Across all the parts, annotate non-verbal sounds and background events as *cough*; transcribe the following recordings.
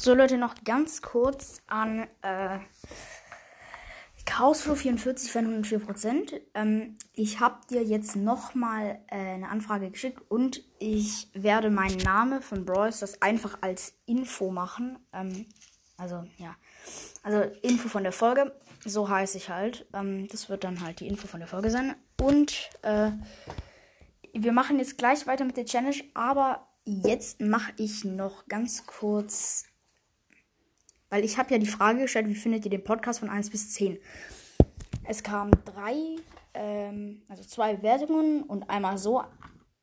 So Leute, noch ganz kurz an äh, Chaosflow 44 für 104%. Ähm, ich habe dir jetzt nochmal äh, eine Anfrage geschickt und ich werde meinen Namen von Brawls das einfach als Info machen. Ähm, also ja, also Info von der Folge. So heiße ich halt. Ähm, das wird dann halt die Info von der Folge sein. Und äh, wir machen jetzt gleich weiter mit der Challenge, aber jetzt mache ich noch ganz kurz, weil ich habe ja die Frage gestellt, wie findet ihr den Podcast von 1 bis 10? Es kamen drei, ähm, also zwei Wertungen und einmal so,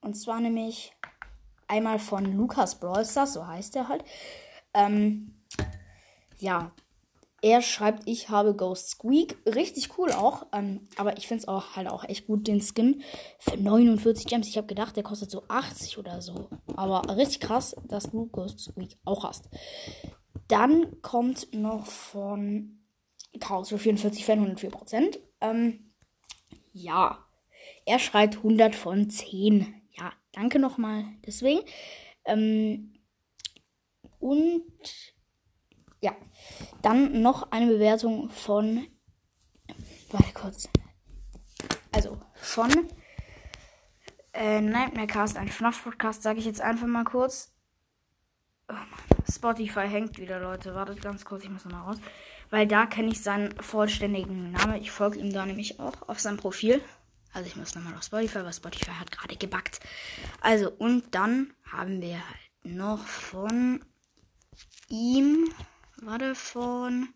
und zwar nämlich einmal von Lukas Brawlstars, so heißt er halt. Ähm, ja, er schreibt, ich habe Ghost Squeak. Richtig cool auch. Ähm, aber ich finde es auch halt auch echt gut, den Skin. Für 49 Gems. Ich habe gedacht, der kostet so 80 oder so. Aber richtig krass, dass du Ghost Squeak auch hast. Dann kommt noch von Chaos für 44 Fan 104%. Ähm, ja. Er schreibt 100 von 10. Ja, danke nochmal deswegen. Ähm, und ja. Dann noch eine Bewertung von. Warte kurz. Also von äh, Nightmare Cast, ein FNAF-Podcast, sage ich jetzt einfach mal kurz. Spotify hängt wieder, Leute. Wartet ganz kurz, ich muss nochmal raus. Weil da kenne ich seinen vollständigen Namen. Ich folge ihm da nämlich auch auf seinem Profil. Also ich muss nochmal auf Spotify, weil Spotify hat gerade gebackt. Also, und dann haben wir halt noch von ihm Warte von.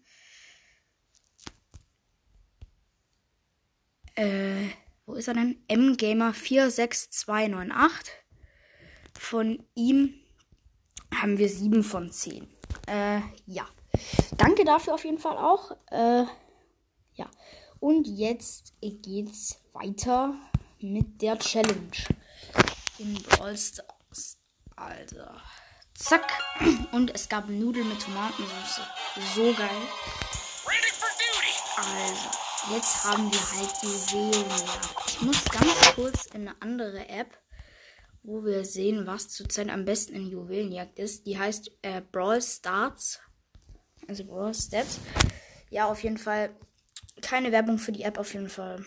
Äh, wo ist er denn? mgamer 46298. Von ihm haben wir 7 von 10. Äh, ja. Danke dafür auf jeden Fall auch. Äh, ja. Und jetzt geht's weiter mit der Challenge in Brawl Stars. Alter. Zack. Und es gab Nudeln mit Tomatensauce. So geil. Also, jetzt haben wir halt Juwelenjagd. Ich muss ganz kurz in eine andere App, wo wir sehen, was zurzeit am besten in Juwelenjagd ist. Die heißt äh, Brawl Starts. Also Brawl Stats. Ja, auf jeden Fall. Keine Werbung für die App auf jeden Fall.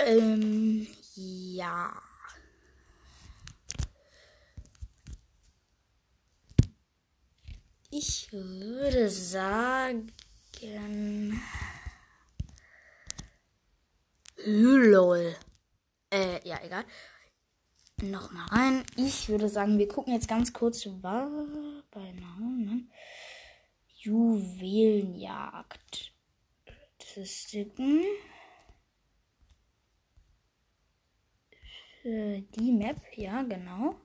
Ähm, ja. Ich würde sagen. Lol. Äh, ja, egal. Nochmal rein. Ich würde sagen, wir gucken jetzt ganz kurz, war bei Namen. Juwelenjagd. Statistiken. Für die Map, ja, genau.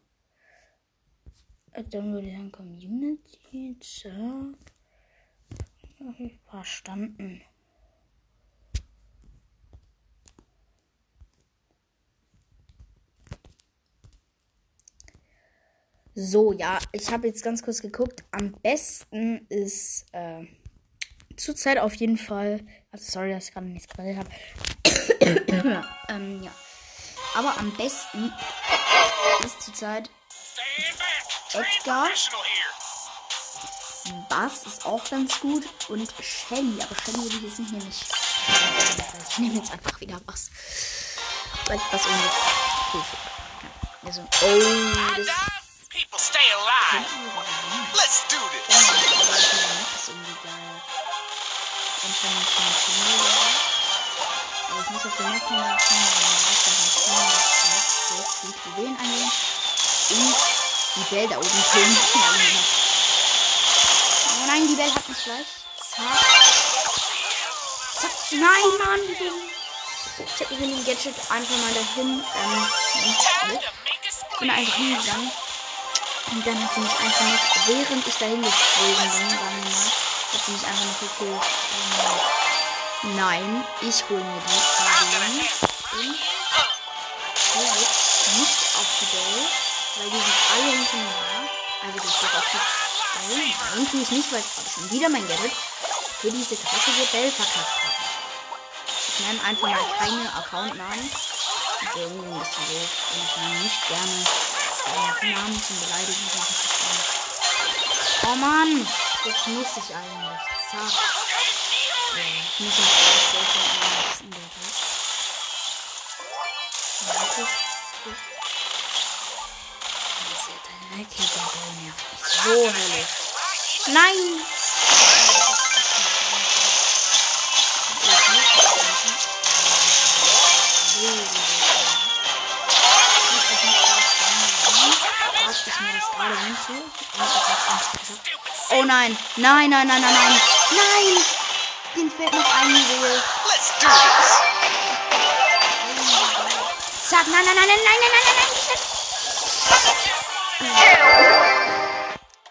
Dann würde ich sagen Community. Zack. Verstanden. So, ja, ich habe jetzt ganz kurz geguckt. Am besten ist äh, zurzeit auf jeden Fall. Also sorry, dass ich gerade nichts geredet habe. *coughs* ähm, ja. Aber am besten ist zurzeit Edgar. Bass ist auch ganz gut. Und Shelly. Aber Shelly würde ich jetzt nicht nehmen. Ich nehme jetzt einfach wieder Bass. Weil ich Bass irgendwie cool finde. Also, oh, das. Stay alive. Let's do this. Das ich muss auf die Map kommen, dann kann ich dann jetzt die Juwelen eingehen. Und die Bell da oben töten. Oh nein, die Bell hat mich gleich. Zack. Zack. Nein, Mann, die. Ich hab mit dem Gadget einfach mal dahin. Ähm, ich bin einfach hingegangen. Und dann hat sie mich einfach noch, während ich dahin geflogen bin, mal, hat sie mich einfach noch gekillt. Ähm, nein, ich hole mir die Juwelen. Und ich jetzt nicht auf die Bell. Weil die sind alle hinter mir her. Also das steht auf die Bell. Nein, tue ich nicht, weil ich schon wieder mein Gadget für diese dreckige Bell verkackt habe. Ich nenne einfach mal keine Accountnamen. Irgendwie ein bisschen doof. Und ich nenne nicht gerne äh, Namen zum Beleidigen. Oh Mann! Jetzt muss ich eigentlich. Zack. Ich muss jetzt alles selten in der. Warte. Das ist ja dein Reckiger, der nervt mich so hellig. Nein! Oh nein, nein, nein, nein, nein, nein, nein! Den fehlt noch ein Juwel. Zack, nein, nein, nein, nein, nein, nein, nein, nein, nein!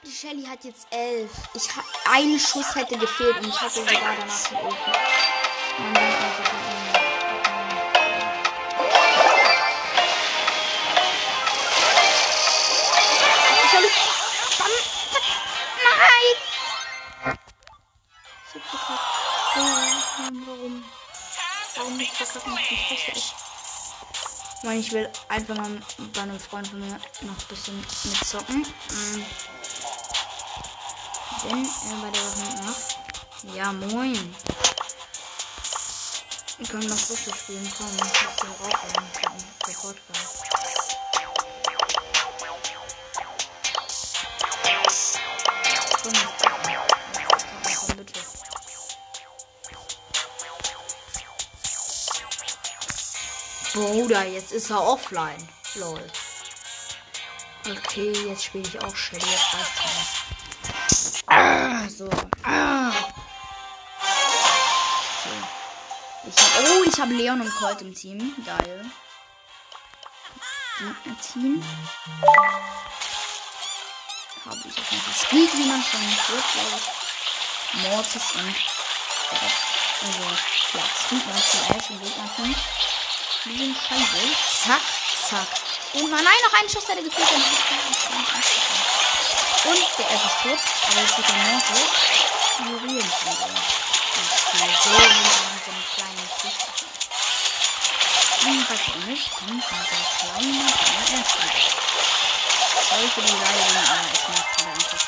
Die Shelly hat jetzt elf. Ich ha ein Schuss hätte gefehlt und ich hatte sogar danach die Ulti. Nein, nein, Ich meine, ich will einfach mal bei einem Freund von mir noch ein bisschen mitzocken. Mhm. Wenn er bei der Waffe macht. Ja, moin. Wir können das so spielen. Komm, ich muss hier raufhauen. Podcast. Komm, komm, Bruder, jetzt ist er offline. Lol. Okay, jetzt spiele ich auch Shelly. Jetzt reicht's mir. Ah, so. Ah. Okay. Ich hab, oh, ich habe Leon und Colt im Team. Geil. Gegner-Team. Habe ich auf jeden Fall Squeak, wie man schon hört, glaube ich. Mortis und. Äh, also, ja, Squeak war zum Ash und Gegner-Team. Sind scheiße. Zack, zack. Und nein, noch einen Schuss hätte gefehlt. Und der Elf ist tot. Aber jetzt wird von dem. Ich gehe so so einen kleinen Tisch. Und was auch nicht, kommt dieser kleine, kleine Elf. Sorry für die Beleidigung, aber ist nicht gerade einfach.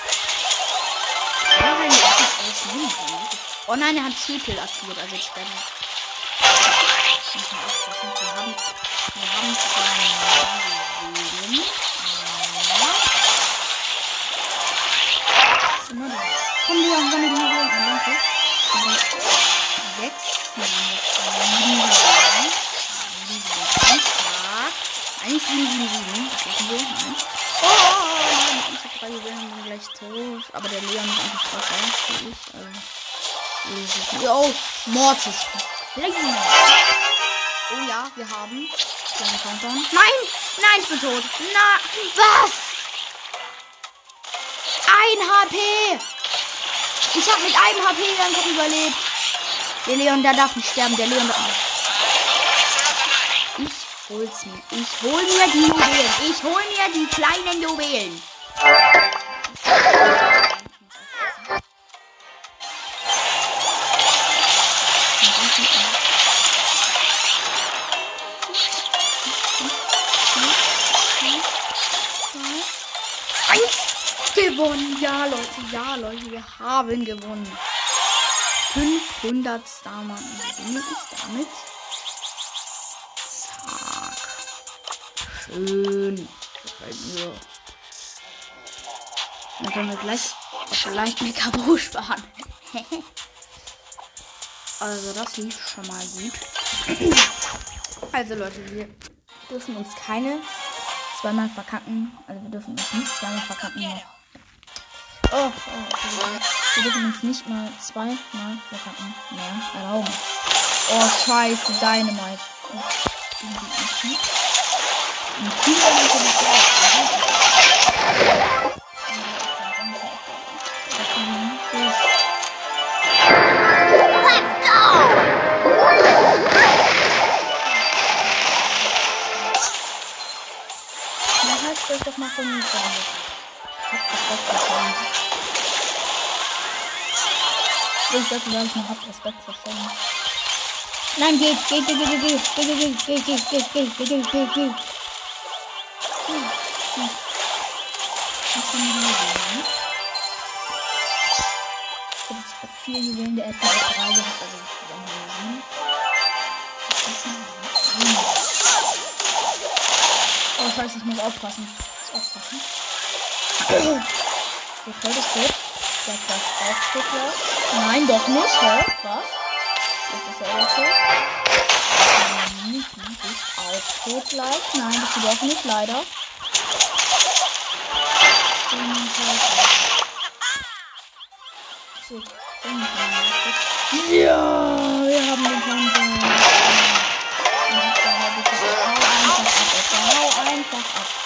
Ja, wenn ich einfach alles nehmen kann. Oh nein, er hat Triple aktiviert, also jetzt sterben. Wir haben, wir haben zwei Juwelen. Komm, Leon, sammel die Juwelen an, danke. Und sechs, wir haben jetzt sieben Juwelen. Zack. Eigentlich 777. Das lassen wir. Nein. Oh. Ich hab drei Juwelen und bin gleich tot. Aber der Leon ist einfach krasser wie ich. Also, oh, Mortis. Leon. Oh ja, wir haben. Nein! Nein, ich bin tot. Na, was? Ein HP! Ich habe mit einem HP einfach überlebt. Der Leon, der darf nicht sterben. Der Leon darf Ich hol's mir. Ich hol mir die Juwelen. Ich hol mir die kleinen Juwelen. Ja, Leute, wir haben gewonnen. 500 Starmarken gewinne ich damit. Zack. Schön. Dann können wir gleich vielleicht mit Cabo sparen. *laughs* also das lief schon mal gut. also Leute, wir dürfen uns keine zweimal verkacken. Also wir dürfen uns nicht zweimal verkacken noch Oh, oh, wir dürfen uns nicht mal zweimal verkacken mehr erlauben. Oh, scheiße, Dynamite. Oh, Ein Team natürlich! Na, halt das doch mal von mir verwendet. Hab Respekt verschwunden. Ich dachte, da ich noch hab Respekt verschwunden. Nein, geht, geht, geht, geht, geht, geht, geht, geht, geht, geht, geht, geht, geht, geht. Juwelen? Ich habe jetzt vier Juwelen, der hat drei gehabt, also sieben. Oh, scheiße, ich muss aufpassen. Ich muss aufpassen. Der Colt ist tot. Der Quest auch ja. Nein, doch nicht, hä? Was? Jetzt ist er auch tot. Nein, du bist auch tot gleich. Nein, bist du doch nicht, leider. Ja, wir haben den Konto. Hau einfach ab. Und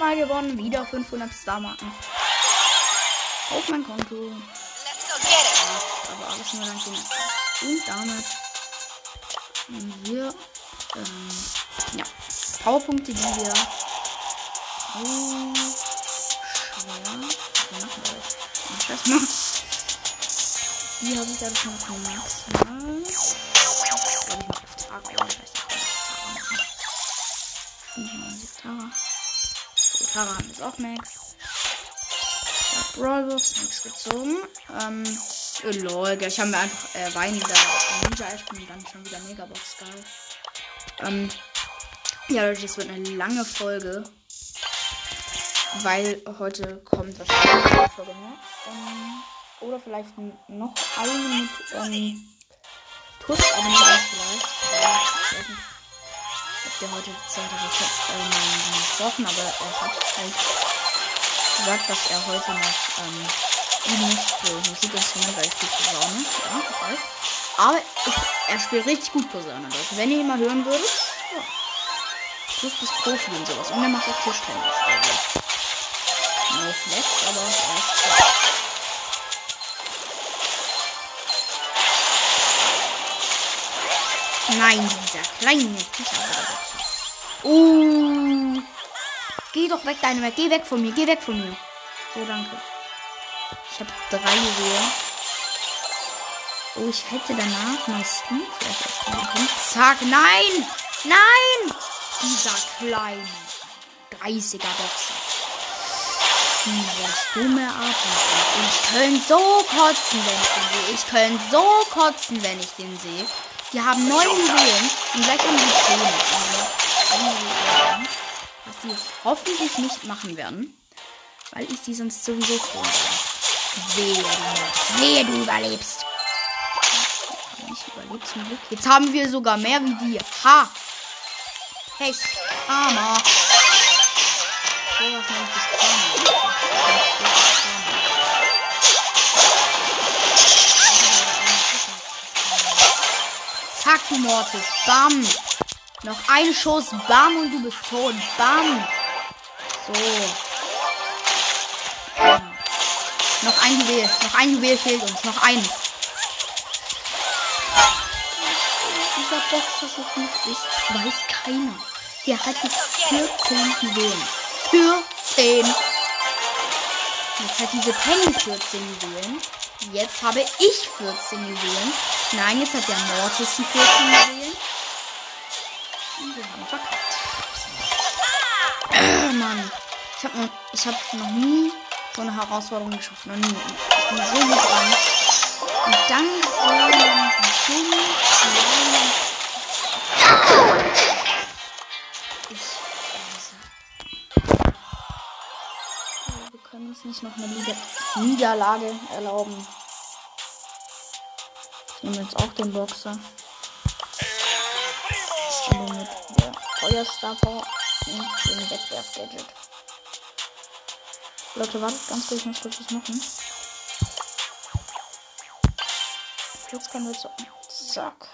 nochmal gewonnen. Wieder 500 Star-Marken. Auf mein Konto. Aber alles nur dank Und damit haben wir ähm, ja, Powerpunkte, die wir oh, schwer. Machen? Scheiß mal. Die habe ich da schon maximal. Auch Max. Brawlbox, nichts gezogen. Ähm, oh, lol, ich habe mir einfach äh, Wein da Ninja und dann schon wieder Megabox geil. Ähm, ja, Leute, das wird eine lange Folge. Weil heute kommt wahrscheinlich eine Folge mehr. Ähm, oder vielleicht noch eine mit ähm, Tuss, aber nicht ganz vielleicht. Ich weiß nicht, ob der heute Zeit hat. Ähm, getroffen, aber er hat halt gesagt, dass er heute noch ähm, üben muss für Musikinstrument, weil ich spiele Posaune. Ja, weiß. Aber ich, er spielt richtig gut Posaune, Leute. Wenn ihr ihn mal hören würdet, ja. Plus bis Profi und sowas. Und er macht auch Tischtennis. Also. No Flex, aber er ist klar. Nein, dieser kleine Pischer. Uh. Geh doch weg, deine Weg. Geh weg von mir. Geh weg von mir. So, danke. Ich habe drei Juwelen. Oh, ich hätte danach Stu vielleicht können. Zack, nein! Nein! Dieser kleine 30er Boxer. Dieses dumme Atmen. Ich könnte so kotzen, wenn ich den sehe. Ich könnte so kotzen, wenn ich den sehe. Die haben neun Juwelen und gleich haben sie zehn. Was sie jetzt hoffentlich nicht machen werden. Weil ich sie sonst sowieso werde. Wehe, du Wehe, du überlebst. Ich überlebe zum Glück. Jetzt haben wir sogar mehr wie die. Ha! Hey, Armer. So was nennt sich Zack, du Mortis. Bam. Noch ein Schuss. Bam und du bist tot. Bam. So. Ja. Noch ein Juwel. Noch ein Juwel fehlt uns. Noch eins. Dieser Box, was noch nicht ist, weiß keiner. Der hat jetzt 14 Juwelen. 14. Jetzt hat diese Penny 14 Juwelen. Jetzt habe ich 14 Juwelen. Nein, jetzt hat der Mortis die 14 Juwelen. Ich habe noch, ich hab noch nie so eine Herausforderung geschafft. Noch nie. Ich bin so gut dran. Und dann so einen dummen, kleinen... Ich... Also, wir können uns nicht noch eine Liga Niederlage erlauben. Ich nehme jetzt auch den Boxer. Und mit der Feuerstaffer und dem Wettbewerbsgadget. Leute, wartet ganz kurz, ich muss kurz was machen. Jetzt können wir so. Zack.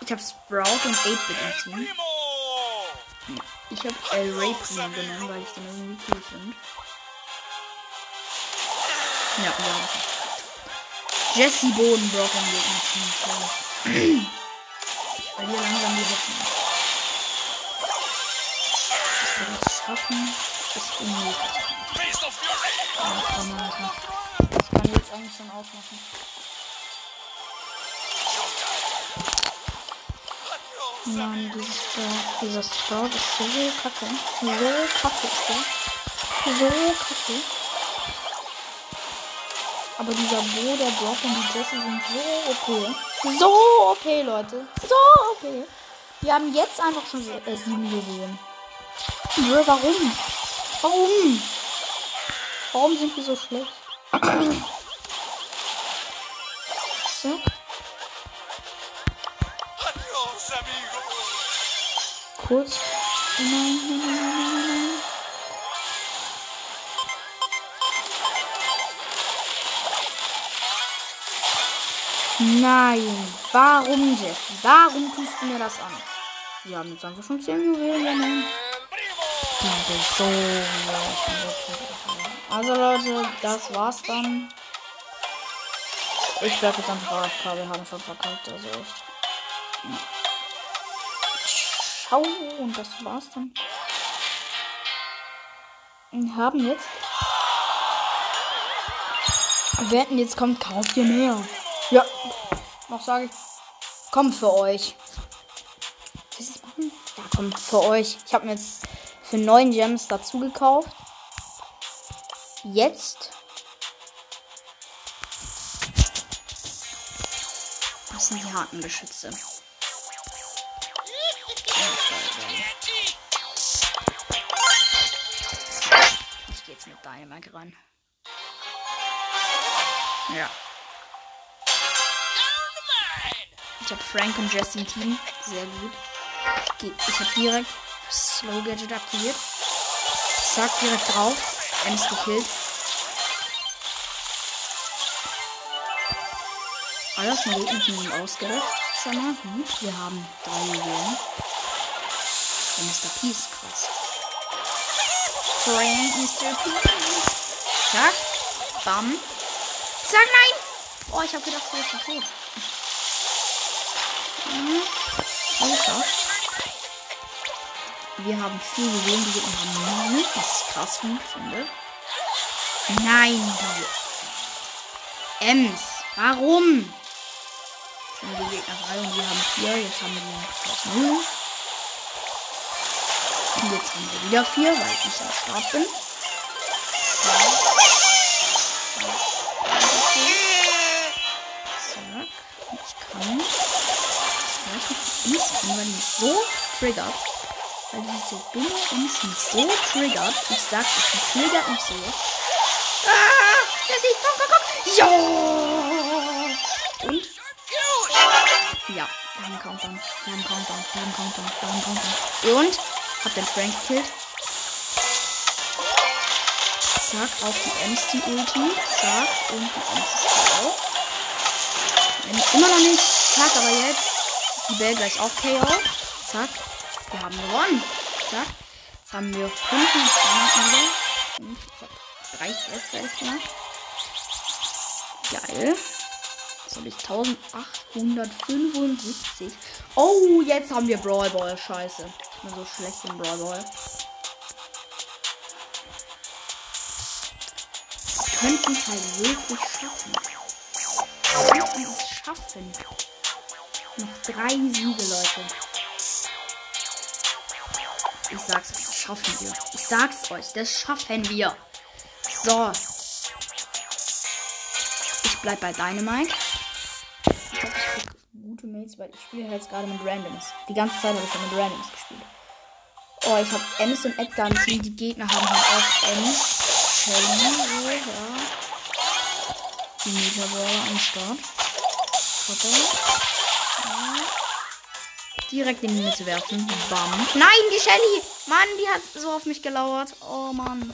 Ich habe Sprout und 8-Bit im Team. Ich habe El Ray Primo genommen, weil ich den irgendwie cool finde. Ja, ja. Jesse Bodenbrock im Gegner-Team. Ich verliere langsam die Hoffnung. Das schaffen, ist unmöglich. Ja, Granate. ausmachen. Mann, dieses dieser Sprout ist so kacke. So kacke ist der. So kacke. Aber dieser Bo, der Brock und die Jessie sind so OP. So OP, Leute. So OP. Wir haben jetzt einfach schon äh, sieben Juwelen. Nö, warum? Warum? Warum sind wir so schlecht? so. Kurz. Nein, nein, nein, nein, nein. Nein. Warum, Jesse? Warum tust du mir das an? Wir haben jetzt einfach schon 10 Juwelen. Nein. So, also Leute, das war's dann. Ich bleib jetzt einfach AFK, wir haben schon verkauft, also echt. Ciao, und das war's dann. Wir haben jetzt. Wetten, jetzt kommt, kauft ihr mehr. Ja, noch sage ich. Komm für euch. Ja, komm, für euch. Ich habe mir jetzt für 9 Gems dazu gekauft. Jetzt. Das sind die harten Geschütze. Ich gehe jetzt mit Dynamite ran. Ja. Ich habe Frank und Jesse im Team. Sehr gut. Ich habe direkt Slow Gadget aktiviert. Zack, direkt drauf. Ems gekillt. Alles von ihm ausgelöscht. Schon mal gut. Wir haben drei Millionen. Und Mr. P ist krass. Frank, Mr. P. Zack. Bam. Zack, nein! Oh, ich habe gedacht, du bist tot. Mhm. Oh, wir haben vier Juwelen, die Gegner haben null, was ich krass gut finde. Nein, du. Ems, warum? Schon die Gegner drei und wir haben vier. Jetzt haben wir die auf null. Und jetzt haben wir wieder vier, weil ich am Start bin. Zack. Ich kann. Ich weiß nicht, weil ich so triggert weil die so dumm uns nicht so triggert. Ich euch, die triggert mich so. Ah, Jessie, komm, komm, komm. Ja! Und? Ja, wir haben Countdown. Wir haben Countdown. Wir haben Countdown. Wir haben Countdown. Und? Hab den Frank gekillt. Zack, auf die Ems die Ulti. Zack, und die Ems ist auch. Immer noch nicht. Zack, aber jetzt ist die Bell gleich auch KO. Zack. Wir haben gewonnen. Zack. Jetzt haben wir 5 wieder. Ich habe drei Quests gemacht. Geil. Jetzt habe ich 1875. Oh, jetzt haben wir Brawl Ball. Scheiße. Ich bin so schlecht im Brawl Ball. Wir könnten es halt wirklich schaffen. Wir könnten es schaffen. Noch drei Siege, Leute. Ich sag's euch, das schaffen wir. Ich sag's euch, das schaffen wir. So. Ich bleib bei Dynamite. Ich hoffe, ich krieg gute Mates, weil ich spiele jetzt gerade mit Randoms. Die ganze Zeit habe ich schon mit Randoms gespielt. Oh, ich habe Ems und Edgar im Team. Die Gegner haben halt auch Ems. Shelly, ja. Die Mega am Start. Potter direkt in die Mitte werfen. Bam. Nein, die Shelly. Mann, die hat so auf mich gelauert. Oh Mann.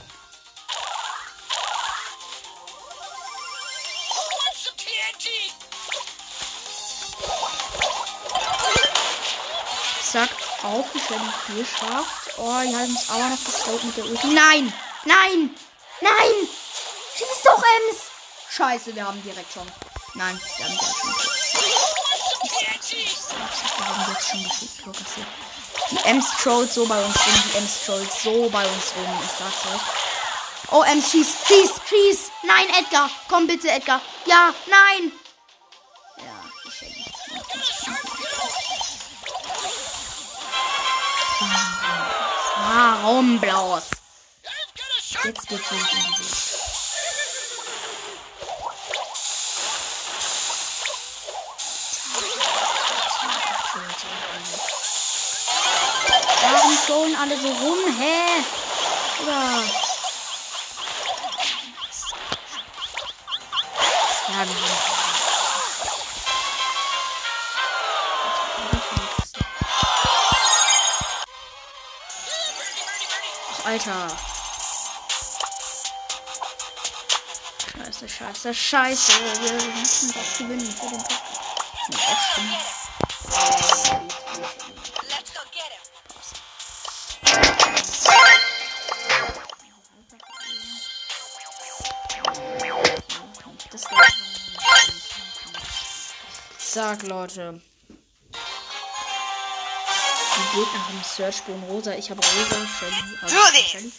Zack, auf die Shelly geschafft. Oh, die haben es aber noch geslowt mit der Ulti. Nein! Nein! Nein! Schieß doch, Ems! Scheiße, wir haben direkt schon. Nein, wir haben direkt schon haben jetzt schon kassiert. Die Ems trollt so bei uns rum. Die Ems trollt so bei uns rum. Ich sag's euch. Oh, ähm, schieß, schieß, schieß. Nein, Edgar. Komm bitte, Edgar. Ja, nein. Ja, die Shelly. Warum bloß? Jetzt geht's in die Welt. Schon alle so rum? Hä? Oder? Ja, wir haben. Ach, Alter. Scheiße, scheiße, scheiße. Wir müssen das gewinnen für den Tag. Ja, Zack, Leute. Die Gegner haben Searchbogen rosa. Ich habe rosa. Shelly. Also this. Shelly.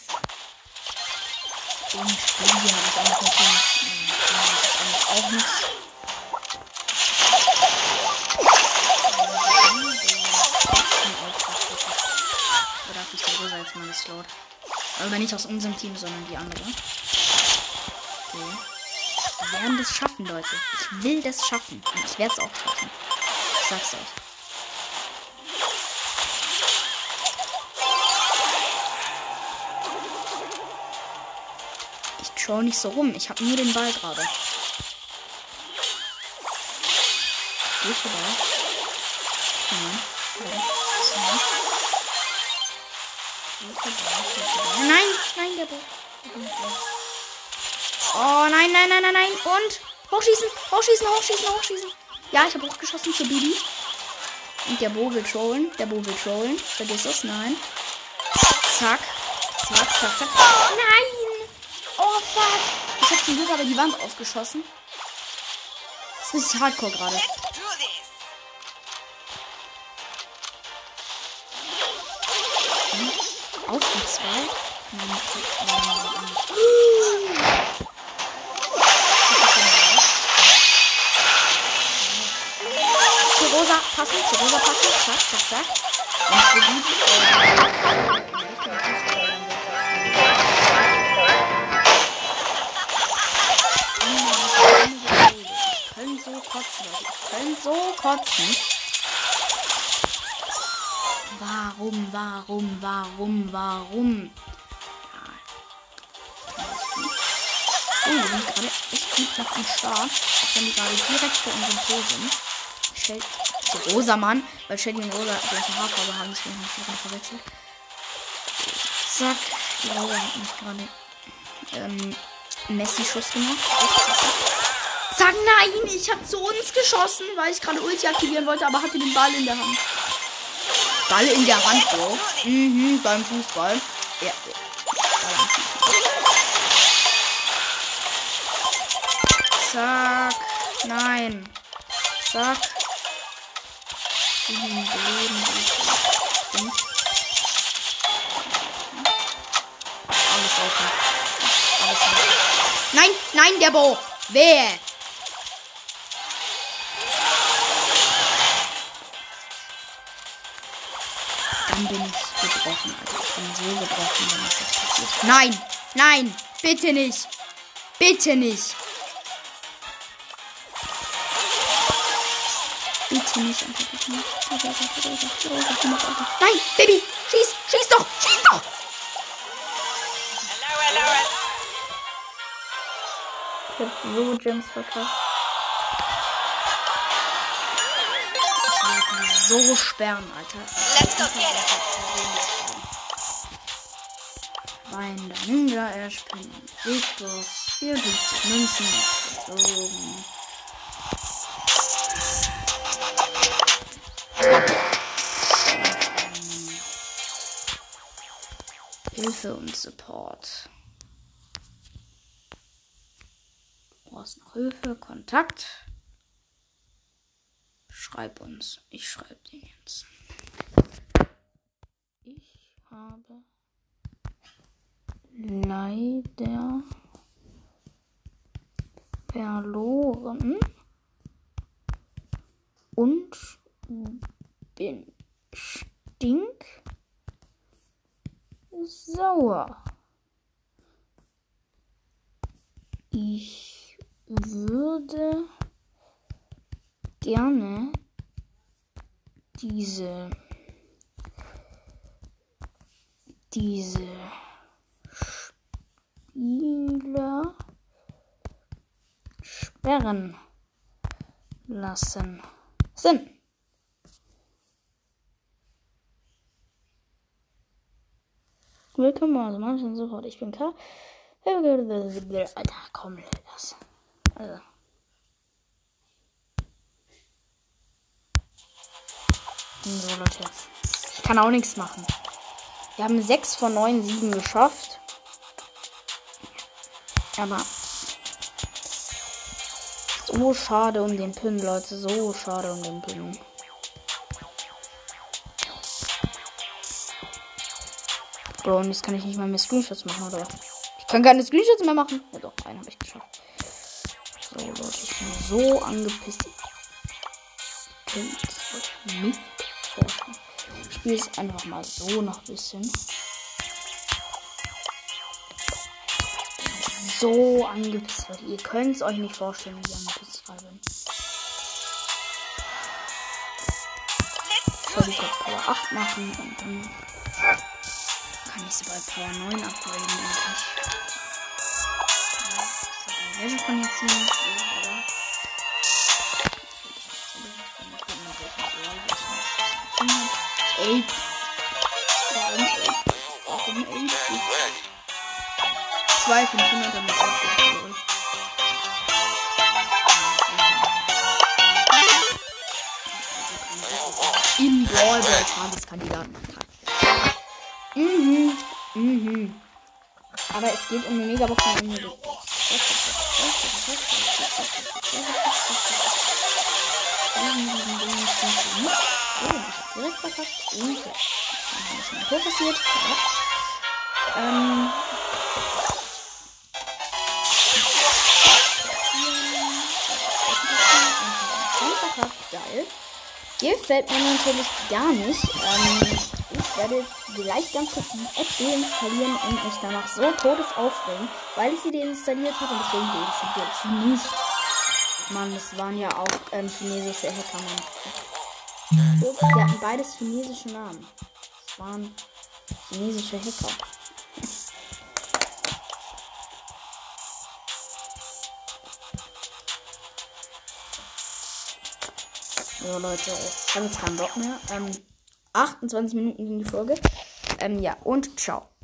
Und Shelly habe ich auch noch nicht. Auch nichts. Oder habe ich die rosa jetzt mal geslowt? Aber nicht aus unserem Team, sondern die andere. Wir werden das schaffen, Leute. Ich will das schaffen. Und ich werde es auch schaffen. Ich sag's euch. Ich troll nicht so rum. Ich habe nur den Ball gerade. Geh vorbei. Nein. Nein. Nein. Nein, nein, der Ball. Oh nein, nein, nein, nein, nein. Und hochschießen, hochschießen, hochschießen, hochschießen. Ja, ich habe hochgeschossen zu Bibi. Und der Bo will trollen. Der Bo will trollen. Vergiss es, nein. Zack. Zack, zack, zack. Nein! Oh fuck. Ich habe zum Glück aber die Wand aufgeschossen. Das ist richtig hardcore gerade. This. Auf die zwei. Nein, nein, nein, nein. *laughs* Rosa passen, zu Rosa passen. Zack, zack, zack. Und so gut. Ich können so kotzen, Leute. Ich können so kotzen. Warum, warum, warum, warum? Ja. Oh, wir sind gerade echt gut noch am Start. Auch wenn die gerade direkt vor unserem Tor sind. Shell so rosa Mann, weil Shelly und Rosa gleiche Haarfarbe haben, deswegen habe ich die gerade verwechselt. Zack, die Rosa hat mich gerade ähm, Messi-Schuss gemacht. Zack, nein, ich habe zu uns geschossen, weil ich gerade Ulti aktivieren wollte, aber hatte den Ball in der Hand. Ball in der Hand, Bro. Mhm, beim Fußball. Ja. ja. Zack. Nein. Zack. Sieben Leben. Fünf. Alles offen. Alles offen. Nein, nein, der Bo. Wer? Dann bin ich gebrochen, Alter. Ich bin so gebrochen, wenn das jetzt passiert. Nein, nein, bitte nicht. Bitte nicht. Bitte nicht, Alter, bitte nicht. Rosa, Rosa, Rosa, Rosa, komm auf, Alter. Nein, Baby, schieß, schieß doch, schieß doch. Hello, hello, hello. Ich hab so Gems verkauft. Ich so sperren, Alter. Let's go get him. Wein der Ninja, er springt Big Box, 54 Münzen, gezogen. Hilfe und Support. Du brauchst noch Hilfe, Kontakt. Schreib uns. Ich schreib den jetzt. Ich habe leider verloren und bin stink sauer. Ich würde gerne diese diese Spieler sperren lassen. Sinn. Willkommen, also manchen sofort. Ich bin K. Alter, komm, lass. Also. So, Leute. Ich kann auch nichts machen. Wir haben 6 von 9 Siegen geschafft. Aber. So schade um den Pin, Leute. So schade um den Pin. Bro, und jetzt kann ich nicht mal mehr Screenshots machen, oder? Ich kann keine Screenshots mehr machen. Ja doch, einen habe ich geschafft. So, Leute, ich bin so angepisst. Könnt euch nicht vorstellen. Ich spiele es einfach mal so noch ein bisschen. So angepisst, Leute. Ihr könnt es euch nicht vorstellen, wie angepisst ich bin. Ich soll die kurz Power 8 machen und dann kann ich sie bei Power 9 upgraden endlich. Ja, Level von jetzt nicht, oder? Ey. Warum ey? Warum ey? Zwei 500 damit aufgeholt. Im Brawl Ball Aber es geht um eine Megabox direkt verkackt. Und ja. Dann verkackt. Geil. Gefällt mir natürlich gar nicht. Ähm, werde jetzt gleich ganz kurz die App deinstallieren und mich danach so todes aufregen, weil ich sie deinstalliert habe und deswegen deinstalliere ich sie nicht. Mann, das waren ja auch ähm, chinesische Hacker, Mann. Die hatten beides chinesische Namen. Das waren chinesische Hacker. *laughs* So, Leute, ich habe jetzt keinen Bock mehr. Ähm, 28 Minuten ging die Folge. Ähm, ja, und ciao.